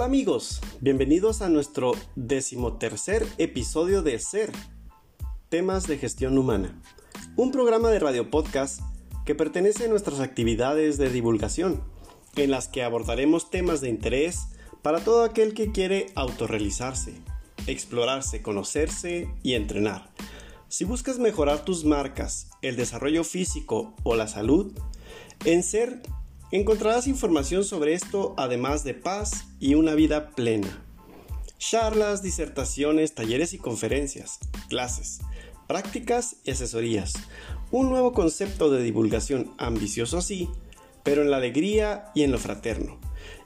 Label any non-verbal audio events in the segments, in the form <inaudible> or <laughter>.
Hola amigos, bienvenidos a nuestro decimotercer episodio de Ser, temas de gestión humana, un programa de radio podcast que pertenece a nuestras actividades de divulgación, en las que abordaremos temas de interés para todo aquel que quiere autorrealizarse, explorarse, conocerse y entrenar. Si buscas mejorar tus marcas, el desarrollo físico o la salud, en Ser Encontrarás información sobre esto además de paz y una vida plena. Charlas, disertaciones, talleres y conferencias, clases, prácticas y asesorías. Un nuevo concepto de divulgación ambicioso sí, pero en la alegría y en lo fraterno.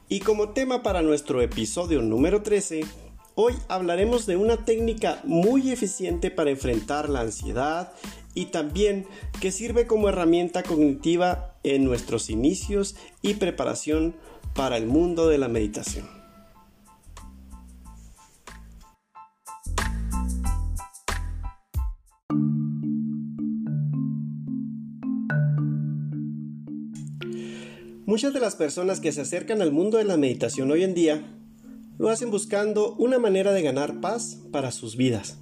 Y como tema para nuestro episodio número 13, hoy hablaremos de una técnica muy eficiente para enfrentar la ansiedad y también que sirve como herramienta cognitiva en nuestros inicios y preparación para el mundo de la meditación. Muchas de las personas que se acercan al mundo de la meditación hoy en día lo hacen buscando una manera de ganar paz para sus vidas.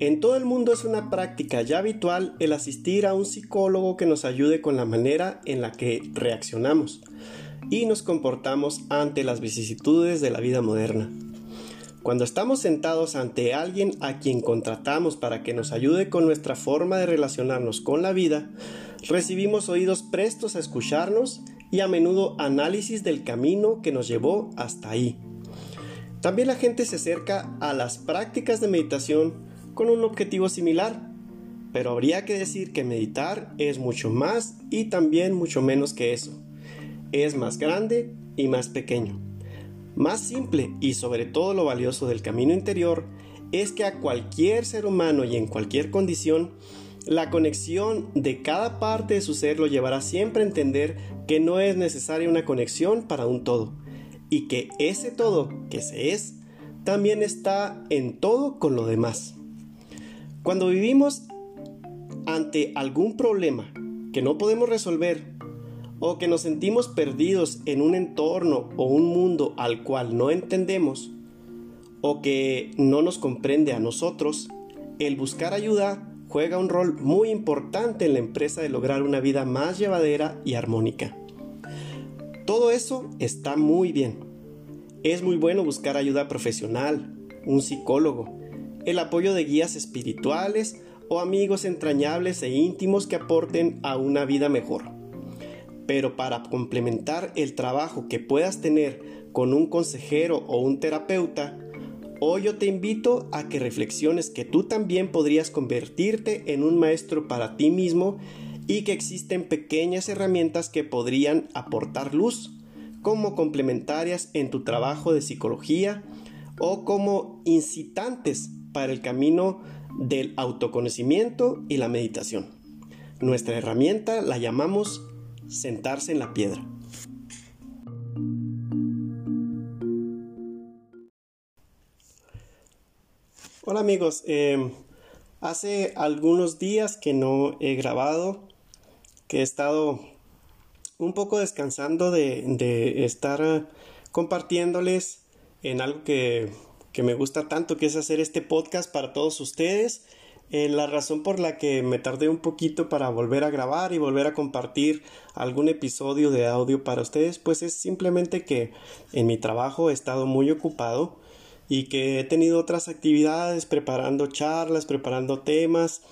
En todo el mundo es una práctica ya habitual el asistir a un psicólogo que nos ayude con la manera en la que reaccionamos y nos comportamos ante las vicisitudes de la vida moderna. Cuando estamos sentados ante alguien a quien contratamos para que nos ayude con nuestra forma de relacionarnos con la vida, recibimos oídos prestos a escucharnos y a menudo análisis del camino que nos llevó hasta ahí. También la gente se acerca a las prácticas de meditación con un objetivo similar, pero habría que decir que meditar es mucho más y también mucho menos que eso. Es más grande y más pequeño. Más simple y sobre todo lo valioso del camino interior es que a cualquier ser humano y en cualquier condición, la conexión de cada parte de su ser lo llevará siempre a entender que no es necesaria una conexión para un todo, y que ese todo que se es, también está en todo con lo demás. Cuando vivimos ante algún problema que no podemos resolver o que nos sentimos perdidos en un entorno o un mundo al cual no entendemos o que no nos comprende a nosotros, el buscar ayuda juega un rol muy importante en la empresa de lograr una vida más llevadera y armónica. Todo eso está muy bien. Es muy bueno buscar ayuda profesional, un psicólogo, el apoyo de guías espirituales o amigos entrañables e íntimos que aporten a una vida mejor. Pero para complementar el trabajo que puedas tener con un consejero o un terapeuta, hoy yo te invito a que reflexiones que tú también podrías convertirte en un maestro para ti mismo y que existen pequeñas herramientas que podrían aportar luz como complementarias en tu trabajo de psicología o como incitantes para el camino del autoconocimiento y la meditación. Nuestra herramienta la llamamos sentarse en la piedra. Hola amigos, em, hace algunos días que no he grabado, que he estado un poco descansando de, de estar compartiéndoles en algo que que me gusta tanto, que es hacer este podcast para todos ustedes. Eh, la razón por la que me tardé un poquito para volver a grabar y volver a compartir algún episodio de audio para ustedes, pues es simplemente que en mi trabajo he estado muy ocupado y que he tenido otras actividades preparando charlas, preparando temas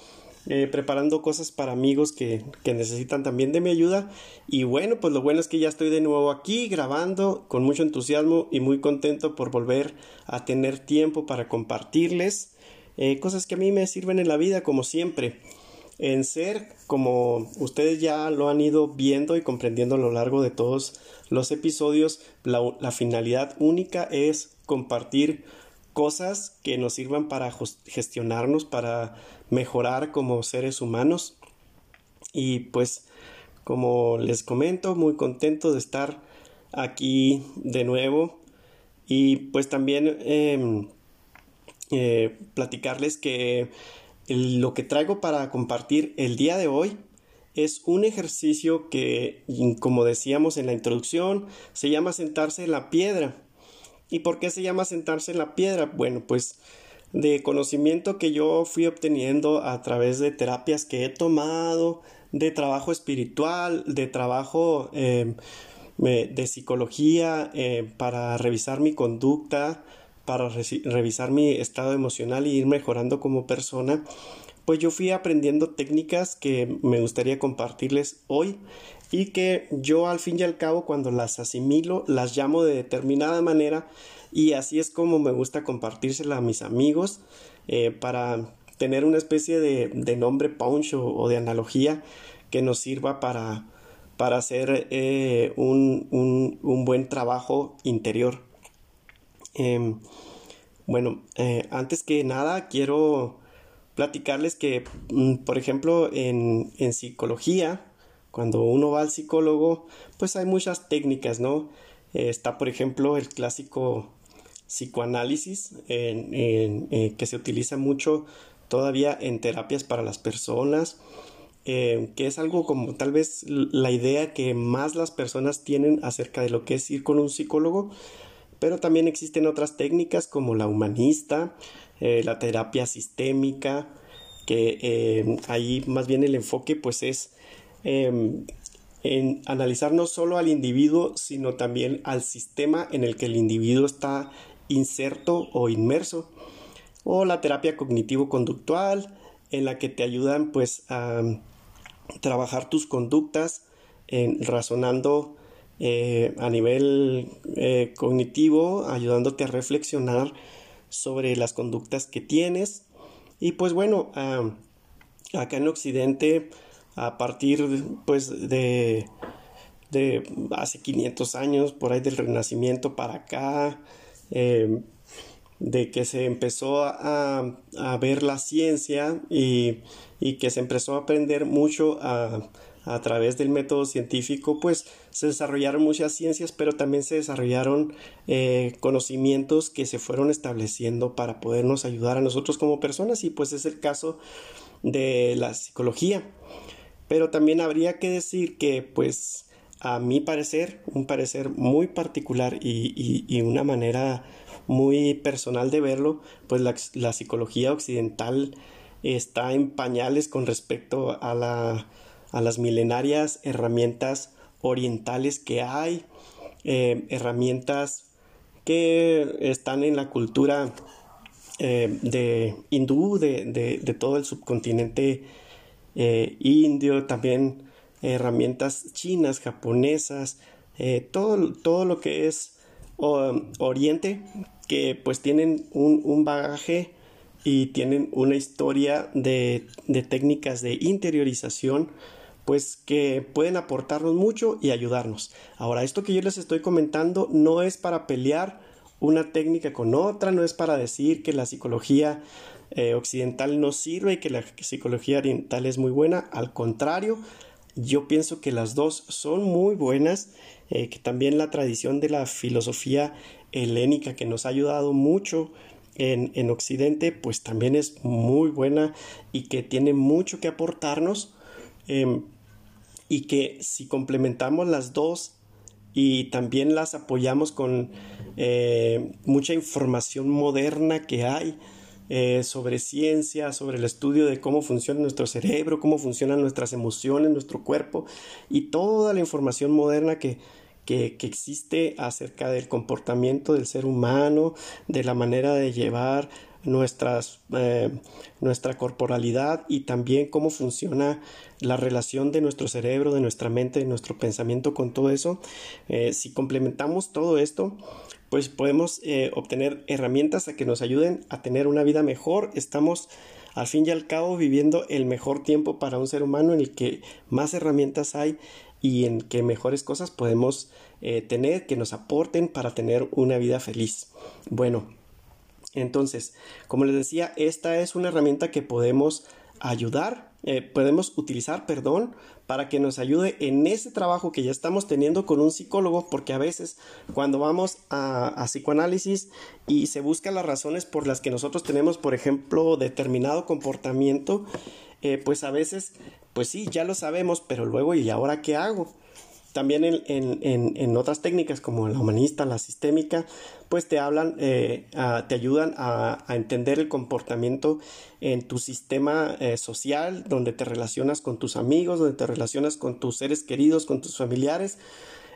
eh, preparando cosas para amigos que, que, necesitan también de mi ayuda. Y bueno, pues lo bueno es que ya estoy de nuevo aquí grabando con mucho entusiasmo y muy contento por volver a tener tiempo para compartirles eh, cosas que a mí me sirven en la vida como siempre. En ser, como ustedes ya lo han ido viendo y comprendiendo a lo largo de todos los episodios, la finalidad única es compartir cosas que nos sirvan para gestionarnos, para mejorar como seres humanos. Y pues, como les comento, muy contento de estar aquí de nuevo. Y pues también em, eh, platicarles que lo que traigo para compartir el día de hoy es un ejercicio que, como decíamos en la introducción, se llama sentarse en la piedra ¿Y por qué se llama sentarse en la piedra? Bueno, pues de conocimiento que yo fui obteniendo a través de terapias que he tomado, de trabajo espiritual, de trabajo eh, de psicología eh, para revisar mi conducta, para revisar mi estado emocional y ir mejorando como persona, pues yo fui aprendiendo técnicas que me gustaría compartirles hoy y que yo al fin y al cabo cuando las asimilo las llamo de determinada manera y así es como me gusta compartírsela a mis amigos eh, para tener una especie de, nombre punch o, de analogía que nos sirva para, para hacer eh, un, buen trabajo interior. Em, bueno, eh, antes que nada quiero platicarles que, mm, por ejemplo, en, en psicología, cuando uno va al psicólogo, pues hay muchas técnicas, ¿no? está, por ejemplo, el clásico psicoanálisis eh, que se utiliza mucho todavía en terapias para las personas, eh, que es algo como tal vez la idea que más las personas tienen acerca de lo que es ir con un psicólogo, pero también existen otras técnicas como la humanista, eh, la terapia sistémica, que ahí más bien el enfoque pues es em, en analizar no solo al individuo, sino también al sistema en el que el individuo está inserto o inmerso, o la terapia cognitivo-conductual, en la que te ayudan pues a trabajar tus conductas en, razonando eh, a nivel eh, cognitivo, ayudándote a reflexionar sobre las conductas que tienes. Y pues bueno, acá en Occidente, a partir pues de, de hace 500 años, por ahí del Renacimiento para acá, Em, de que se empezó a, ver la ciencia y, que se empezó a aprender mucho a, través del método científico, pues se desarrollaron muchas ciencias, pero también se desarrollaron eh, conocimientos que se fueron estableciendo para podernos ayudar a nosotros como personas y pues es el caso de la psicología. Pero también habría que decir que pues a mi parecer, un parecer muy particular y, una manera muy personal de verlo, pues la, psicología occidental está en pañales con respecto a, la, a las milenarias herramientas orientales que hay, eh, herramientas que están en la cultura eh, de hindú, de, todo el subcontinente eh, indio, también herramientas chinas, japonesas, todo, todo lo que es Oriente, que pues tienen un, bagaje y tienen una historia de, de, técnicas de interiorización pues que pueden aportarnos mucho y ayudarnos. Ahora, esto que yo les estoy comentando no es para pelear una técnica con otra, no es para decir que la psicología eh, occidental no sirve y que la psicología oriental es muy buena, al contrario, yo pienso que las dos son muy buenas, eh, que también la tradición de la filosofía helénica que nos ha ayudado mucho en, en, Occidente, pues también es muy buena y que tiene mucho que aportarnos em, y que si complementamos las dos y también las apoyamos con eh, mucha información moderna que hay, eh, sobre ciencia, sobre el estudio de cómo funciona nuestro cerebro, cómo funcionan nuestras emociones, nuestro cuerpo y toda la información moderna que, que, existe acerca del comportamiento del ser humano, de la manera de llevar nuestras, eh, nuestra corporalidad y también cómo funciona la relación de nuestro cerebro, de nuestra mente, de nuestro pensamiento con todo eso. Eh, si complementamos todo esto, pues podemos eh, obtener herramientas a que nos ayuden a tener una vida mejor. Estamos al fin y al cabo viviendo el mejor tiempo para un ser humano en el que más herramientas hay y en que mejores cosas podemos tener que nos aporten para tener una vida feliz. Bueno, entonces, como les decía, esta es una herramienta que podemos ayudar, eh, podemos utilizar, perdón, para que nos ayude en ese trabajo que ya estamos teniendo con un psicólogo, porque a veces cuando vamos a, psicoanálisis y se buscan las razones por las que nosotros tenemos, por ejemplo, determinado comportamiento, eh, pues a veces, pues sí, ya lo sabemos, pero luego, ¿y ahora qué hago? También en, otras técnicas como la humanista, la sistémica, pues te hablan, eh, te ayudan a, entender el comportamiento en tu sistema eh, social, donde te relacionas con tus amigos, donde te relacionas con tus seres queridos, con tus familiares,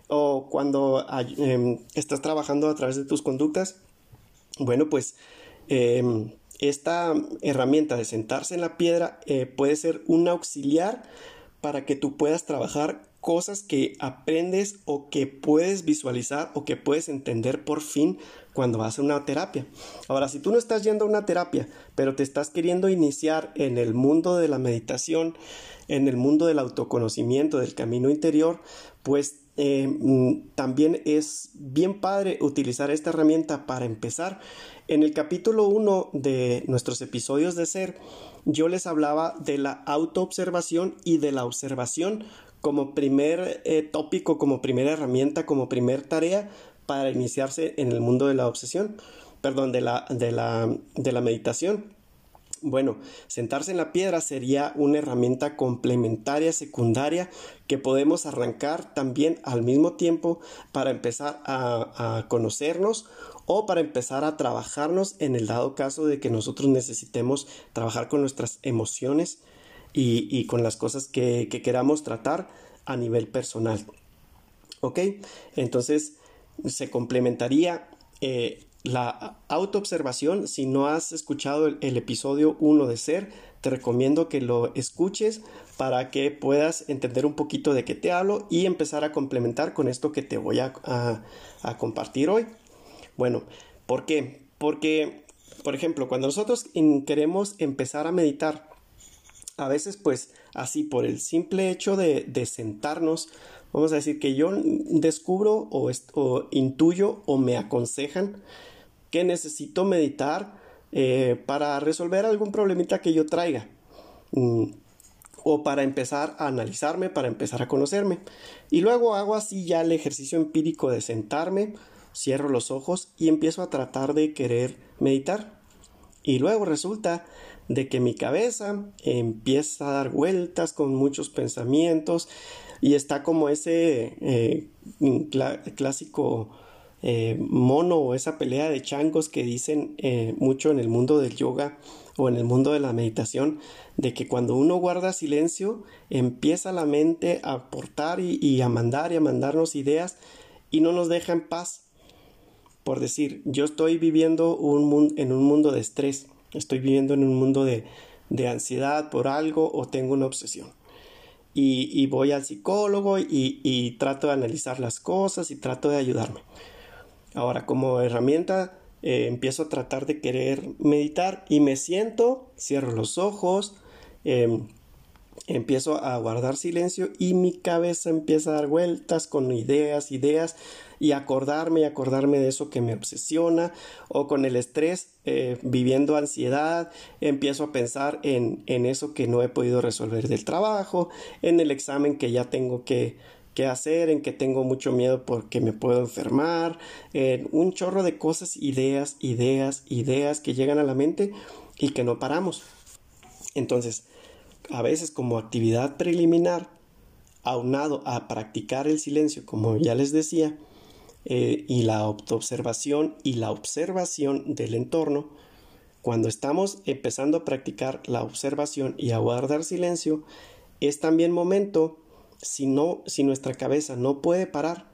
o cuando em, estás trabajando a través de tus conductas. Bueno, pues em, esta herramienta de sentarse en la piedra eh, puede ser un auxiliar para que tú puedas trabajar cosas que aprendes o que puedes visualizar o que puedes entender por fin cuando vas a una terapia. Ahora, si tú no estás yendo a una terapia, pero te estás queriendo iniciar en el mundo de la meditación, en el mundo del autoconocimiento, del camino interior, pues eh, mm, también es bien padre utilizar esta herramienta para empezar. En el capítulo 1 de nuestros episodios de ser, yo les hablaba de la autoobservación y de la observación como primer eh, tópico, como primera herramienta, como primer tarea para iniciarse en el mundo de la obsesión, perdón, de la, de la, de la meditación. Bueno, sentarse en la piedra sería una herramienta complementaria, secundaria, que podemos arrancar también al mismo tiempo para empezar a, a, conocernos o para empezar a trabajarnos en el dado caso de que nosotros necesitemos trabajar con nuestras emociones, y, con las cosas que, queramos tratar a nivel personal. ¿Ok? Entonces se complementaría eh, la autoobservación. Si no has escuchado el, episodio 1 de Ser, te recomiendo que lo escuches para que puedas entender un poquito de qué te hablo y empezar a complementar con esto que te voy a, a compartir hoy. Bueno, ¿por qué? Porque, por ejemplo, cuando nosotros queremos empezar a meditar, a veces pues así por el simple hecho de, sentarnos, vamos a decir que yo descubro o, intuyo o me aconsejan que necesito meditar eh, para resolver algún problemita que yo traiga. Mm, o para empezar a analizarme, para empezar a conocerme. Y luego hago así ya el ejercicio empírico de sentarme, cierro los ojos y empiezo a tratar de querer meditar. Y luego resulta de que mi cabeza empieza a dar vueltas con muchos pensamientos y está como ese eh, clásico eh, mono o esa pelea de changos que dicen eh, mucho en el mundo del yoga o en el mundo de la meditación de que cuando uno guarda silencio empieza la mente a aportar y, a mandar y a mandarnos ideas y no nos deja en paz. Por decir yo estoy viviendo un en un mundo de estrés estoy viviendo en un mundo de, ansiedad por algo o tengo una obsesión. Y, voy al psicólogo y, trato de analizar las cosas y trato de ayudarme. Ahora, como herramienta, eh, empiezo a tratar de querer meditar y me siento, cierro los ojos, em, empiezo a guardar silencio y mi cabeza empieza a dar vueltas con ideas, ideas y acordarme y acordarme de eso que me obsesiona o con el estrés eh, viviendo ansiedad empiezo a pensar en, en eso que no he podido resolver del trabajo en el examen que ya tengo que, que hacer, en que tengo mucho miedo porque me puedo enfermar, en un chorro de cosas, ideas, ideas, ideas que llegan a la mente y que no paramos. Entonces, a veces como actividad preliminar, aunado a practicar el silencio, como ya les decía, eh, y la autoobservación y la observación del entorno, cuando estamos empezando a practicar la observación y a guardar silencio, es también momento, si no, si nuestra cabeza no puede parar,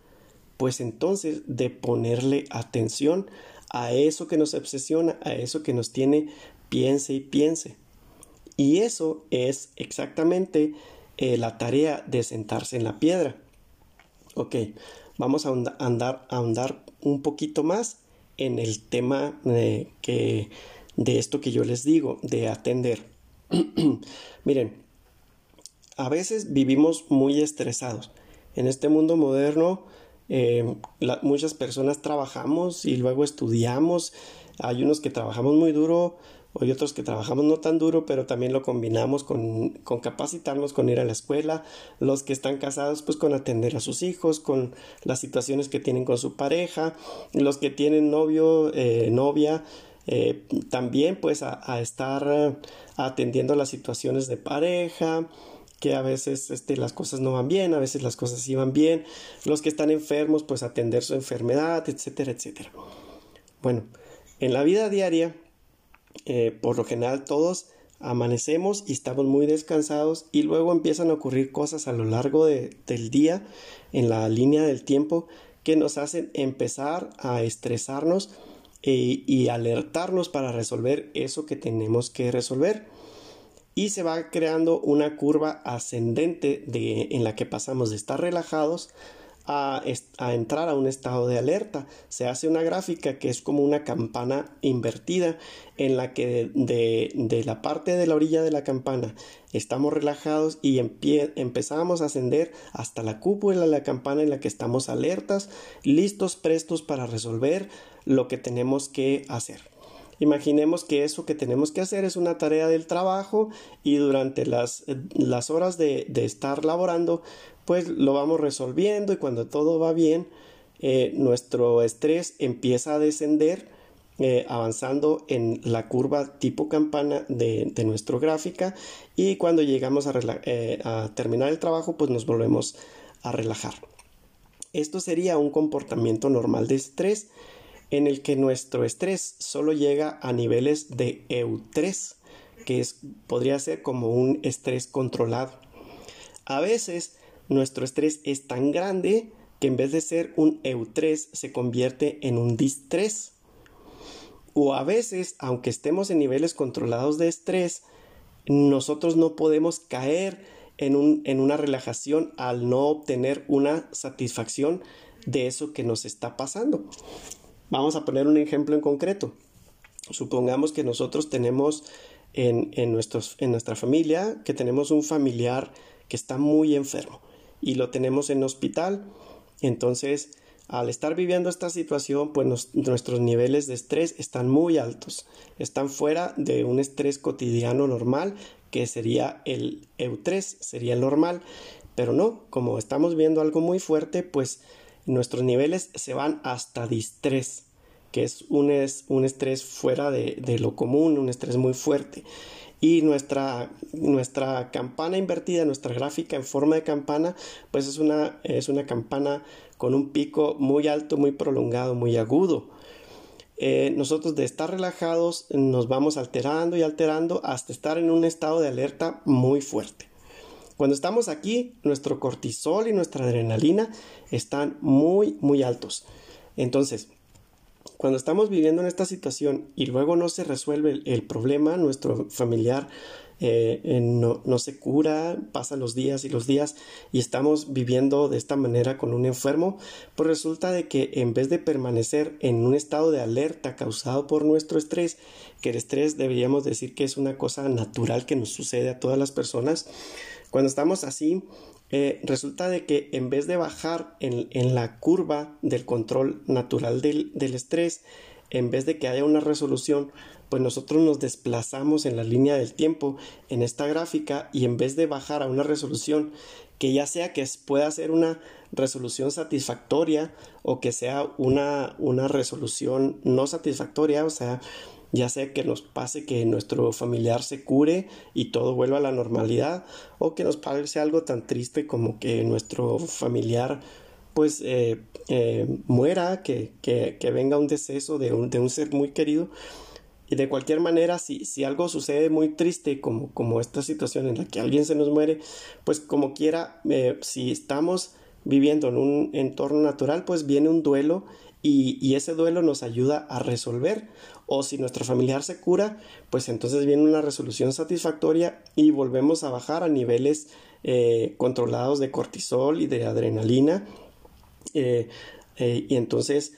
pues entonces de ponerle atención a eso que nos obsesiona, a eso que nos tiene piense y piense. Y eso es exactamente eh, la tarea de sentarse en la piedra. Ok, vamos a andar, a ahondar un poquito más en el tema de, que, de esto que yo les digo, de atender. <clears throat> Miren, a veces vivimos muy estresados. En este mundo moderno, eh, muchas personas trabajamos y luego estudiamos. Hay unos que trabajamos muy duro, hay otros que trabajamos no tan duro, pero también lo combinamos con, capacitarnos, con ir a la escuela, los que están casados, pues con atender a sus hijos, con las situaciones que tienen con su pareja, los que tienen novio, eh, novia, eh, también pues a, estar atendiendo las situaciones de pareja, que a veces este, las cosas no van bien, a veces las cosas sí van bien, los que están enfermos pues atender su enfermedad, etcétera, etcétera. Bueno, en la vida diaria, eh, por lo general todos amanecemos y estamos muy descansados y luego empiezan a ocurrir cosas a lo largo del día en la línea del tiempo que nos hacen empezar a estresarnos e, y alertarnos para resolver eso que tenemos que resolver. Y se va creando una curva ascendente de, en la que pasamos de estar relajados a, entrar a un estado de alerta. Se hace una gráfica que es como una campana invertida en la que de, la parte de la orilla de la campana estamos relajados y empezamos a ascender hasta la cúpula de la campana en la que estamos alertas, listos, prestos para resolver lo que tenemos que hacer. Imaginemos que eso que tenemos que hacer es una tarea del trabajo y durante las, las horas de, de, estar laborando, pues lo vamos resolviendo y cuando todo va bien, eh, nuestro estrés empieza a descender eh, avanzando en la curva tipo campana de, de nuestra gráfica y cuando llegamos a, eh, a terminar el trabajo pues nos volvemos a relajar. Esto sería un comportamiento normal de estrés en el que nuestro estrés solo llega a niveles de EU3, que es, podría ser como un estrés controlado. A veces nuestro estrés es tan grande que en vez de ser un EU3 se convierte en un DIS3. O a veces, aunque estemos en niveles controlados de estrés, nosotros no podemos caer en, en una relajación al no obtener una satisfacción de eso que nos está pasando. Vamos a poner un ejemplo en concreto. Supongamos que nosotros tenemos en, en, nuestros, en nuestra familia, que tenemos un familiar que está muy enfermo y lo tenemos en hospital. Entonces, al estar viviendo esta situación, pues nuestros niveles de estrés están muy altos, están fuera de un estrés cotidiano normal que sería el EU3, sería el normal, pero no, como estamos viendo algo muy fuerte, pues nuestros niveles se van hasta distrés, que es un, un estrés fuera de, de lo común, un estrés muy fuerte y nuestra, nuestra campana invertida, nuestra gráfica en forma de campana, pues es una, es una campana con un pico muy alto, muy prolongado, muy agudo. Eh, nosotros de estar relajados nos vamos alterando y alterando hasta estar en un estado de alerta muy fuerte. Cuando estamos aquí, nuestro cortisol y nuestra adrenalina están muy, muy altos. Entonces, cuando estamos viviendo en esta situación y luego no se resuelve el, problema, nuestro familiar eh, eh, no, no, se cura, pasan los días y los días y estamos viviendo de esta manera con un enfermo, pues resulta de que en vez de permanecer en un estado de alerta causado por nuestro estrés, que el estrés deberíamos decir que es una cosa natural que nos sucede a todas las personas, cuando estamos así, eh, resulta de que en vez de bajar en, la curva del control natural del, estrés, en vez de que haya una resolución, pues nosotros nos desplazamos en la línea del tiempo en esta gráfica y en vez de bajar a una resolución que ya sea que pueda ser una resolución satisfactoria o que sea una, una resolución no satisfactoria, o sea, ya sea que nos pase que nuestro familiar se cure y todo vuelva a la normalidad o que nos pase algo tan triste como que nuestro familiar pues eh, eh, muera, que, que, venga un deceso de un, de un, ser muy querido. Y de cualquier manera, si, si algo sucede muy triste como, como esta situación en la que alguien se nos muere, pues como quiera, eh, si estamos viviendo en un entorno natural, pues viene un duelo y, y, ese duelo nos ayuda a resolver o si nuestro familiar se cura, pues entonces viene una resolución satisfactoria y volvemos a bajar a niveles eh, controlados de cortisol y de adrenalina. Eh, eh, y entonces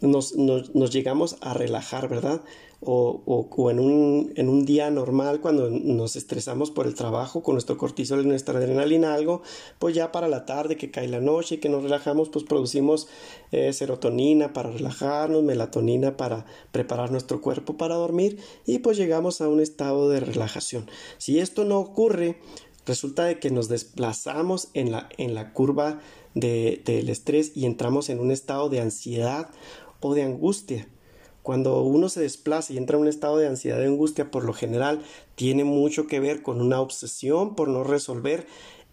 nos, nos, llegamos a relajar, ¿verdad? O, o, en, un, en, un, día normal cuando nos estresamos por el trabajo con nuestro cortisol y nuestra adrenalina algo, pues ya para la tarde que cae la noche y que nos relajamos, pues producimos eh, serotonina para relajarnos, melatonina para preparar nuestro cuerpo para dormir y pues llegamos a un estado de relajación. Si esto no ocurre, resulta de que nos desplazamos en la, en la curva de, del estrés y entramos en un estado de ansiedad o de angustia Cuando uno se desplaza y entra en un estado de ansiedad y angustia, por lo general tiene mucho que ver con una obsesión por no resolver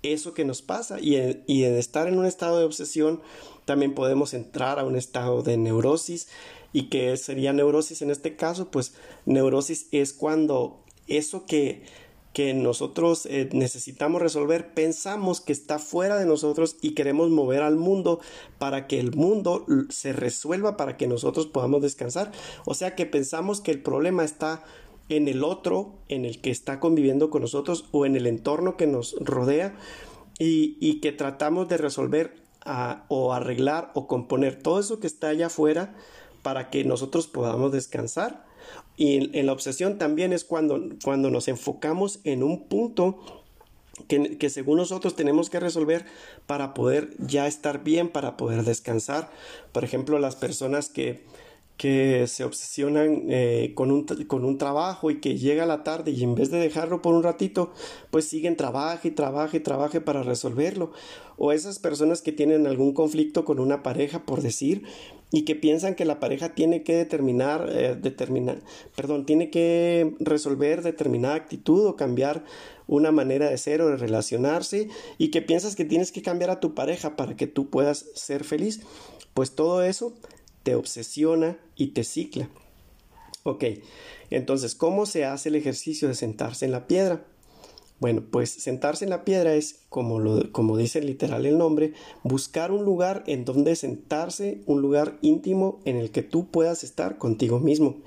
eso que nos pasa. Y en, y en estar en un estado de obsesión también podemos entrar a un estado de neurosis. Y que sería neurosis en este caso pues neurosis es cuando eso que que nosotros eh, necesitamos resolver, pensamos que está fuera de nosotros y queremos mover al mundo para que el mundo se resuelva, para que nosotros podamos descansar. O sea que pensamos que el problema está en el otro, en el que está conviviendo con nosotros o en el entorno que nos rodea y, que tratamos de resolver o arreglar o componer todo eso que está allá afuera para que nosotros podamos descansar y en, la obsesión también es cuando, cuando nos enfocamos en un punto que, que, según nosotros tenemos que resolver para poder ya estar bien, para poder descansar. Por ejemplo, las personas que, que se obsesionan eh, con, un, con un trabajo y que llega la tarde y en vez de dejarlo por un ratito, pues siguen trabaje y trabaje trabaje para resolverlo. O esas personas que tienen algún conflicto con una pareja, por decir, y que piensan que la pareja tiene que determinar, eh, determinar, perdón, tiene que resolver determinada actitud o cambiar una manera de ser o de relacionarse y que piensas que tienes que cambiar a tu pareja para que tú puedas ser feliz. Pues todo eso te obsesiona y te cicla. Ok, entonces, ¿cómo se hace el ejercicio de sentarse en la piedra? Bueno, pues sentarse en la piedra es, como, lo, como dice literal el nombre, buscar un lugar en donde sentarse, un lugar íntimo en el que tú puedas estar contigo mismo.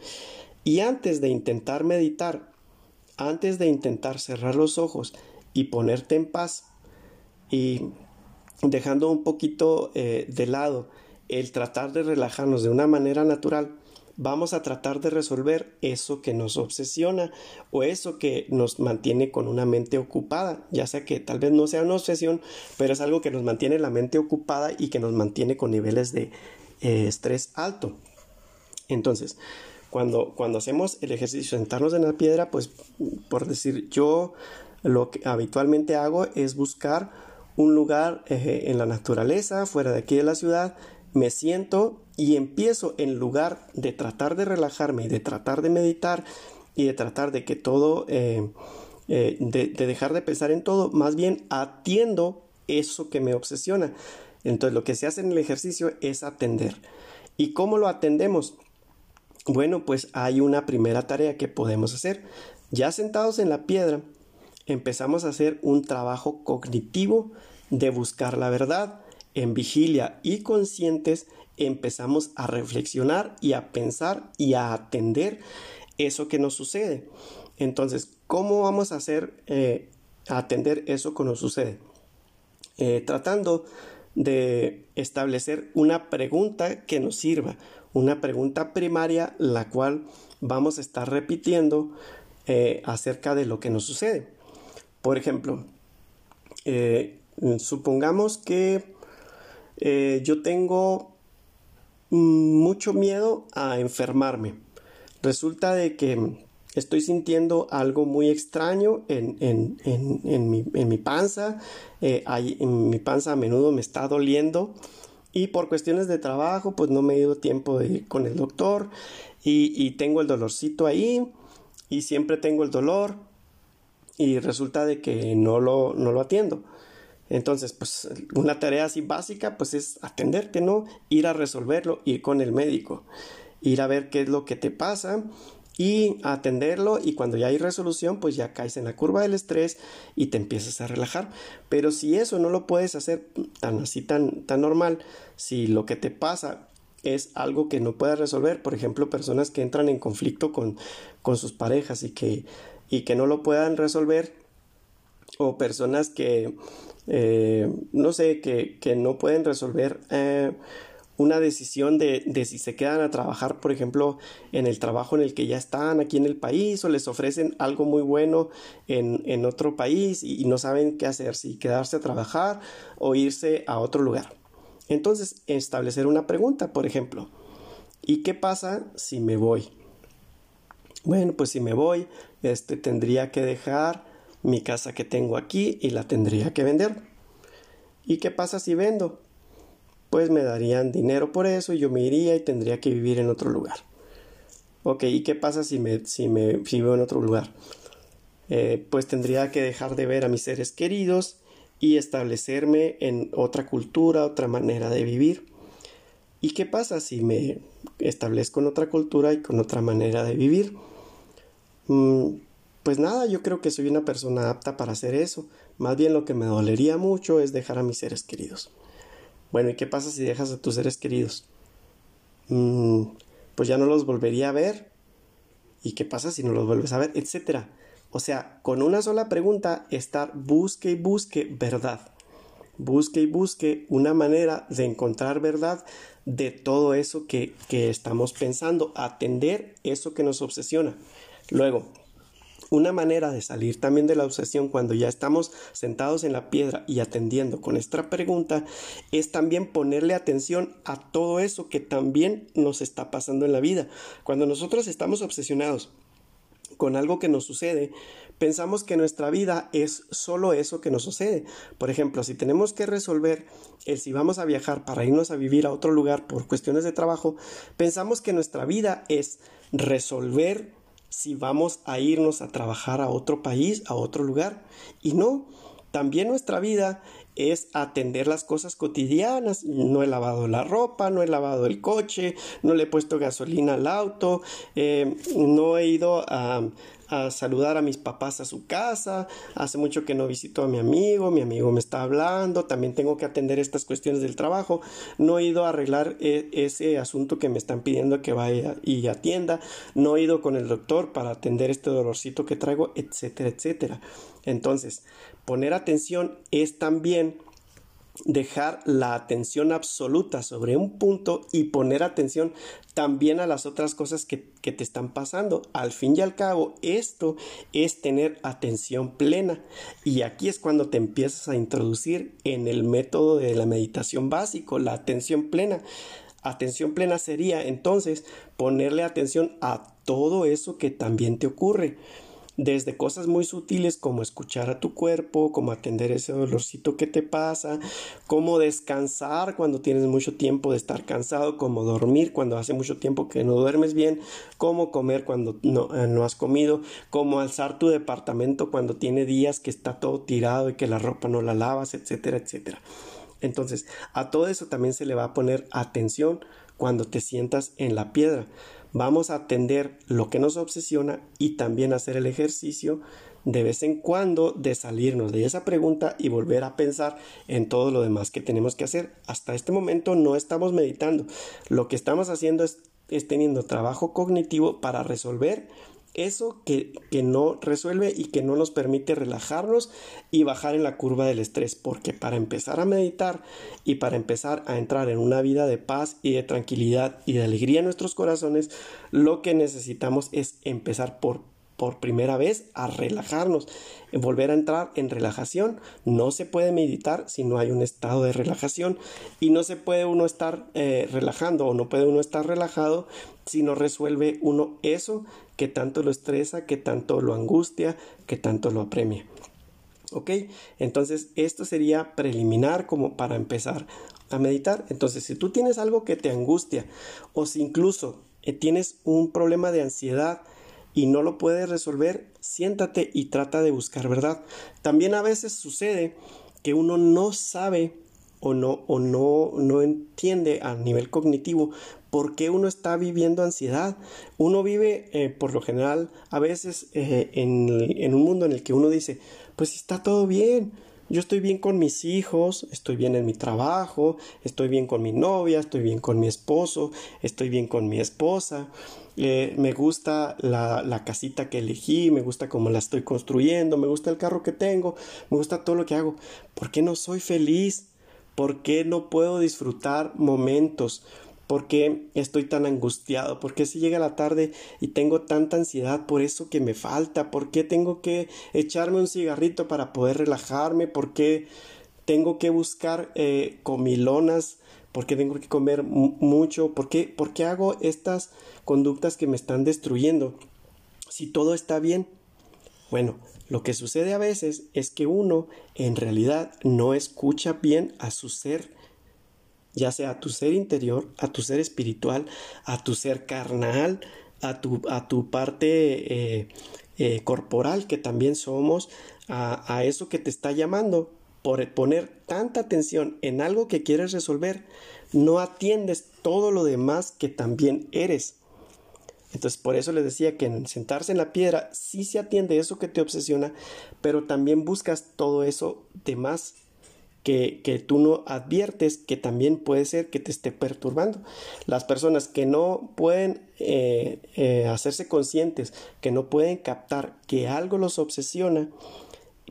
Y antes de intentar meditar, antes de intentar cerrar los ojos y ponerte en paz, y dejando un poquito eh, de lado el tratar de relajarnos de una manera natural, vamos a tratar de resolver eso que nos obsesiona o eso que nos mantiene con una mente ocupada, ya sea que tal vez no sea una obsesión, pero es algo que nos mantiene la mente ocupada y que nos mantiene con niveles de eh, estrés alto. Entonces, cuando, cuando hacemos el ejercicio de sentarnos en la piedra, pues por decir, yo lo que habitualmente hago es buscar un lugar eh, en la naturaleza, fuera de aquí de la ciudad, me siento y empiezo en lugar de tratar de relajarme y de tratar de meditar y de tratar de que todo, eh, eh, de, dejar de pensar en todo, más bien atiendo eso que me obsesiona. Entonces lo que se hace en el ejercicio es atender. ¿Y cómo lo atendemos? Bueno, pues hay una primera tarea que podemos hacer. Ya sentados en la piedra, empezamos a hacer un trabajo cognitivo de buscar la verdad en vigilia y conscientes empezamos a reflexionar y a pensar y a atender eso que nos sucede. Entonces, ¿cómo vamos a hacer eh, atender eso que nos sucede? Eh, tratando de establecer una pregunta que nos sirva, una pregunta primaria la cual vamos a estar repitiendo eh, acerca de lo que nos sucede. Por ejemplo, supongamos que eh, yo tengo mucho miedo a enfermarme. Resulta de que estoy sintiendo algo muy extraño en, mi, panza. Eh, en mi panza a menudo me está doliendo. Y por cuestiones de trabajo, pues no me he ido tiempo de ir con el doctor. Y, tengo el dolorcito ahí. Y siempre tengo el dolor. Y resulta de que no lo, no lo atiendo. Entonces, pues una tarea así básica, pues es atenderte, ¿no? Ir a resolverlo, ir con el médico, ir a ver qué es lo que te pasa y atenderlo y cuando ya hay resolución, pues ya caes en la curva del estrés y te empiezas a relajar. Pero si eso no lo puedes hacer tan así, tan, tan normal, si lo que te pasa es algo que no puedes resolver, por ejemplo, personas que entran en conflicto con, con sus parejas y que, y que no lo puedan resolver, o personas que eh, no sé, que, no pueden resolver eh, una decisión de, si se quedan a trabajar, por ejemplo, en el trabajo en el que ya están aquí en el país o les ofrecen algo muy bueno en, otro país y, no saben qué hacer, si quedarse a trabajar o irse a otro lugar. Entonces, establecer una pregunta, por ejemplo, ¿y qué pasa si me voy? Bueno, pues si me voy, este tendría que dejar mi casa que tengo aquí y la tendría que vender. ¿Y qué pasa si vendo? Pues me darían dinero por eso y yo me iría y tendría que vivir en otro lugar. Ok, ¿y qué pasa si me, si me vivo en otro lugar? Eh, pues tendría que dejar de ver a mis seres queridos y establecerme en otra cultura, otra manera de vivir. ¿Y qué pasa si me establezco en otra cultura y con otra manera de vivir? Mm, pues nada, yo creo que soy una persona apta para hacer eso. Más bien lo que me dolería mucho es dejar a mis seres queridos. Bueno, ¿y qué pasa si dejas a tus seres queridos? Mm, pues ya no los volvería a ver. ¿Y qué pasa si no los vuelves a ver? Etcétera. O sea, con una sola pregunta, estar busque y busque verdad. Busque y busque una manera de encontrar verdad de todo eso que, que estamos pensando, atender eso que nos obsesiona. Luego, una manera de salir también de la obsesión cuando ya estamos sentados en la piedra y atendiendo con esta pregunta es también ponerle atención a todo eso que también nos está pasando en la vida. Cuando nosotros estamos obsesionados con algo que nos sucede, pensamos que nuestra vida es solo eso que nos sucede. Por ejemplo, si tenemos que resolver el si vamos a viajar para irnos a vivir a otro lugar por cuestiones de trabajo, pensamos que nuestra vida es resolver si vamos a irnos a trabajar a otro país, a otro lugar. Y no, también nuestra vida es atender las cosas cotidianas. No he lavado la ropa, no he lavado el coche, no le he puesto gasolina al auto, eh, no he ido a, a saludar a mis papás a su casa, hace mucho que no visito a mi amigo, mi amigo me está hablando, también tengo que atender estas cuestiones del trabajo, no he ido a arreglar e, ese asunto que me están pidiendo que vaya y atienda, no he ido con el doctor para atender este dolorcito que traigo, etcétera, etcétera. Entonces, poner atención es también dejar la atención absoluta sobre un punto y poner atención también a las otras cosas que, te están pasando. Al fin y al cabo, esto es tener atención plena. Y aquí es cuando te empiezas a introducir en el método de la meditación básico, la atención plena. Atención plena sería entonces ponerle atención a todo eso que también te ocurre desde cosas muy sutiles como escuchar a tu cuerpo, como atender ese dolorcito que te pasa, como descansar cuando tienes mucho tiempo de estar cansado, como dormir cuando hace mucho tiempo que no duermes bien, como comer cuando no, eh, no has comido, como alzar tu departamento cuando tiene días que está todo tirado y que la ropa no la lavas, etcétera, etcétera. Entonces, a todo eso también se le va a poner atención cuando te sientas en la piedra vamos a atender lo que nos obsesiona y también hacer el ejercicio de vez en cuando de salirnos de esa pregunta y volver a pensar en todo lo demás que tenemos que hacer. Hasta este momento no estamos meditando. Lo que estamos haciendo es, es teniendo trabajo cognitivo para resolver eso que, no resuelve y que no nos permite relajarnos y bajar en la curva del estrés, porque para empezar a meditar y para empezar a entrar en una vida de paz y de tranquilidad y de alegría en nuestros corazones, lo que necesitamos es empezar por por primera vez a relajarnos, volver a entrar en relajación. No se puede meditar si no hay un estado de relajación y no se puede uno estar eh, relajando o no puede uno estar relajado si no resuelve uno eso que tanto lo estresa, que tanto lo angustia, que tanto lo apremia. ¿Ok? Entonces esto sería preliminar como para empezar a meditar. Entonces si tú tienes algo que te angustia o si incluso eh, tienes un problema de ansiedad, y no lo puedes resolver, siéntate y trata de buscar verdad. También a veces sucede que uno no sabe o no, o no, no entiende a nivel cognitivo por qué uno está viviendo ansiedad. Uno vive, eh, por lo general, a veces eh, en, en un mundo en el que uno dice, pues está todo bien, yo estoy bien con mis hijos, estoy bien en mi trabajo, estoy bien con mi novia, estoy bien con mi esposo, estoy bien con mi esposa, eh, me gusta la, la, casita que elegí, me gusta cómo la estoy construyendo, me gusta el carro que tengo, me gusta todo lo que hago. ¿Por qué no soy feliz? ¿Por qué no puedo disfrutar momentos? ¿Por qué estoy tan angustiado? ¿Por qué si llega la tarde y tengo tanta ansiedad por eso que me falta? ¿Por qué tengo que echarme un cigarrito para poder relajarme? ¿Por qué tengo que buscar eh, comilonas ¿Por qué tengo que comer mucho? ¿Por qué, ¿Por qué hago estas conductas que me están destruyendo? Si todo está bien. Bueno, lo que sucede a veces es que uno en realidad no escucha bien a su ser, ya sea a tu ser interior, a tu ser espiritual, a tu ser carnal, a tu, a tu parte eh, eh, corporal que también somos, a, a eso que te está llamando. Por poner tanta atención en algo que quieres resolver, no atiendes todo lo demás que también eres. Entonces, por eso les decía que en sentarse en la piedra sí se atiende eso que te obsesiona, pero también buscas todo eso demás que, que, tú no adviertes que también puede ser que te esté perturbando. Las personas que no pueden eh, eh, hacerse conscientes, que no pueden captar que algo los obsesiona,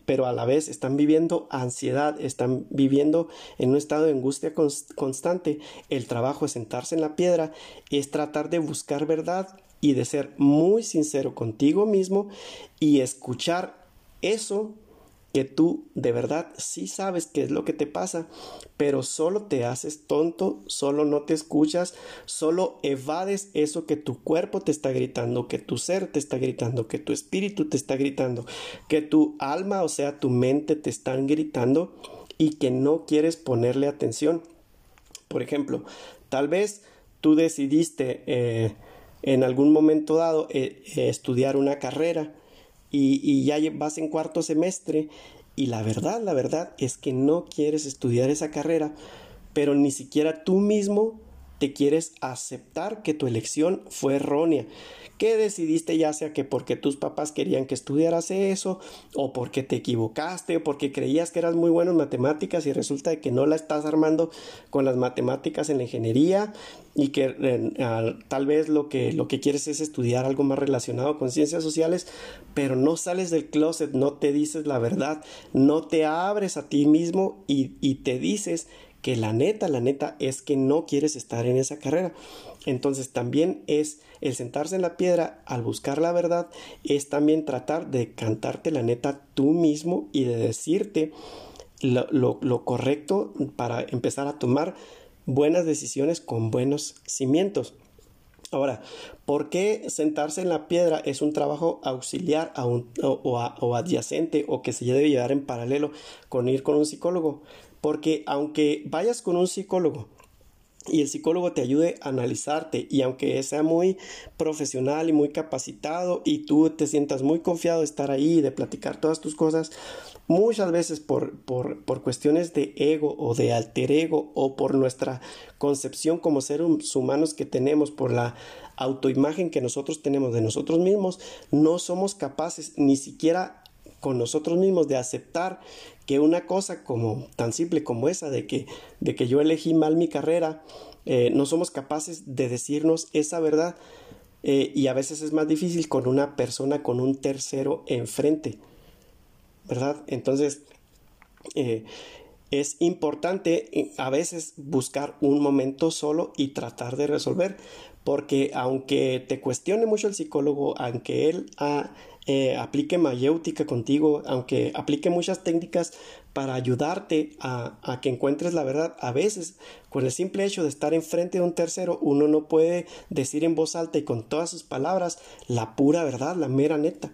pero a la vez están viviendo ansiedad, están viviendo en un estado de angustia constante. El trabajo es sentarse en la piedra, es tratar de buscar verdad y de ser muy sincero contigo mismo y escuchar eso que tú de verdad sí sabes qué es lo que te pasa, pero solo te haces tonto, solo no te escuchas, solo evades eso que tu cuerpo te está gritando, que tu ser te está gritando, que tu espíritu te está gritando, que tu alma, o sea, tu mente te están gritando y que no quieres ponerle atención. Por ejemplo, tal vez tú decidiste eh, en algún momento dado eh, eh, estudiar una carrera y, ya vas en cuarto semestre y la verdad, la verdad es que no quieres estudiar esa carrera, pero ni siquiera tú mismo te quieres aceptar que tu elección fue errónea, que decidiste ya sea que porque tus papás querían que estudiaras eso, o porque te equivocaste, o porque creías que eras muy bueno en matemáticas y resulta que no la estás armando con las matemáticas en la ingeniería y que tal vez lo que, lo que quieres es estudiar algo más relacionado con ciencias sociales, pero no sales del closet, no te dices la verdad, no te abres a ti mismo y, y te dices que la neta, la neta es que no quieres estar en esa carrera. Entonces también es el sentarse en la piedra al buscar la verdad, es también tratar de cantarte la neta tú mismo y de decirte lo, lo, correcto para empezar a tomar buenas decisiones con buenos cimientos. Ahora, ¿por qué sentarse en la piedra es un trabajo auxiliar a un, o, o, adyacente o que se debe llevar en paralelo con ir con un psicólogo? Porque aunque vayas con un psicólogo y el psicólogo te ayude a analizarte. Y aunque sea muy profesional y muy capacitado y tú te sientas muy confiado de estar ahí, de platicar todas tus cosas, muchas veces por, por, por cuestiones de ego o de alter ego o por nuestra concepción como seres humanos que tenemos, por la autoimagen que nosotros tenemos de nosotros mismos, no somos capaces ni siquiera con nosotros mismos de aceptar que una cosa como tan simple como esa de que, de que yo elegí mal mi carrera, eh, no somos capaces de decirnos esa verdad eh, y a veces es más difícil con una persona, con un tercero enfrente, ¿verdad? Entonces, eh, es importante a veces buscar un momento solo y tratar de resolver, porque aunque te cuestione mucho el psicólogo, aunque él ha eh, aplique mayéutica contigo, aunque aplique muchas técnicas para ayudarte a, a, que encuentres la verdad, a veces con el simple hecho de estar enfrente de un tercero, uno no puede decir en voz alta y con todas sus palabras la pura verdad, la mera neta.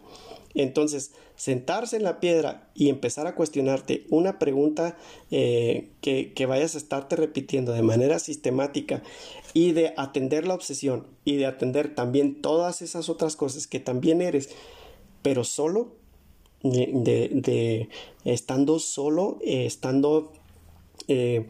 Entonces, sentarse en la piedra y empezar a cuestionarte una pregunta eh, que, que, vayas a estarte repitiendo de manera sistemática y de atender la obsesión y de atender también todas esas otras cosas que también eres pero solo, de, estando solo, eh, estando eh,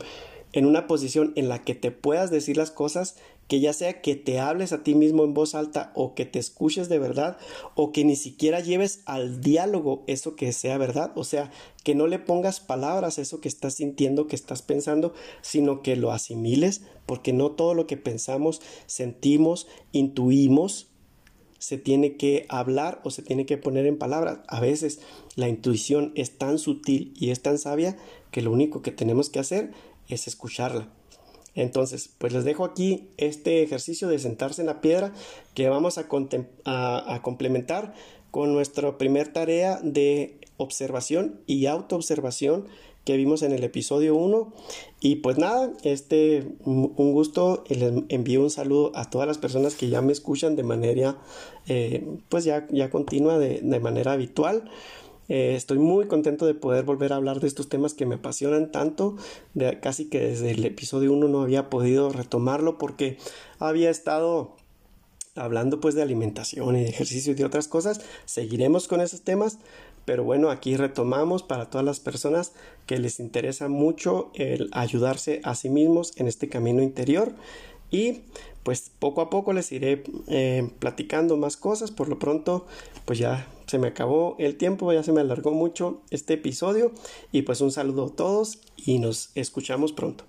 en una posición en la que te puedas decir las cosas, que ya sea que te hables a ti mismo en voz alta o que te escuches de verdad o que ni siquiera lleves al diálogo eso que sea verdad, o sea, que no le pongas palabras a eso que estás sintiendo, que estás pensando, sino que lo asimiles, porque no todo lo que pensamos, sentimos, intuimos, se tiene que hablar o se tiene que poner en palabras. A veces la intuición es tan sutil y es tan sabia que lo único que tenemos que hacer es escucharla. Entonces, pues les dejo aquí este ejercicio de sentarse en la piedra que vamos a, complementar con nuestra primer tarea de observación y autoobservación que vimos en el episodio 1. Y pues nada, este, un gusto, les envío un saludo a todas las personas que ya me escuchan de manera, eh, pues ya, ya continua, de, de manera habitual. Eh, estoy muy contento de poder volver a hablar de estos temas que me apasionan tanto, de, casi que desde el episodio 1 no había podido retomarlo porque había estado hablando pues de alimentación y de ejercicio y de otras cosas. Seguiremos con esos temas, pero bueno, aquí retomamos para todas las personas que les interesa mucho el ayudarse a sí mismos en este camino interior y pues poco a poco les iré eh, platicando más cosas. Por lo pronto, pues ya se me acabó el tiempo, ya se me alargó mucho este episodio y pues un saludo a todos y nos escuchamos pronto.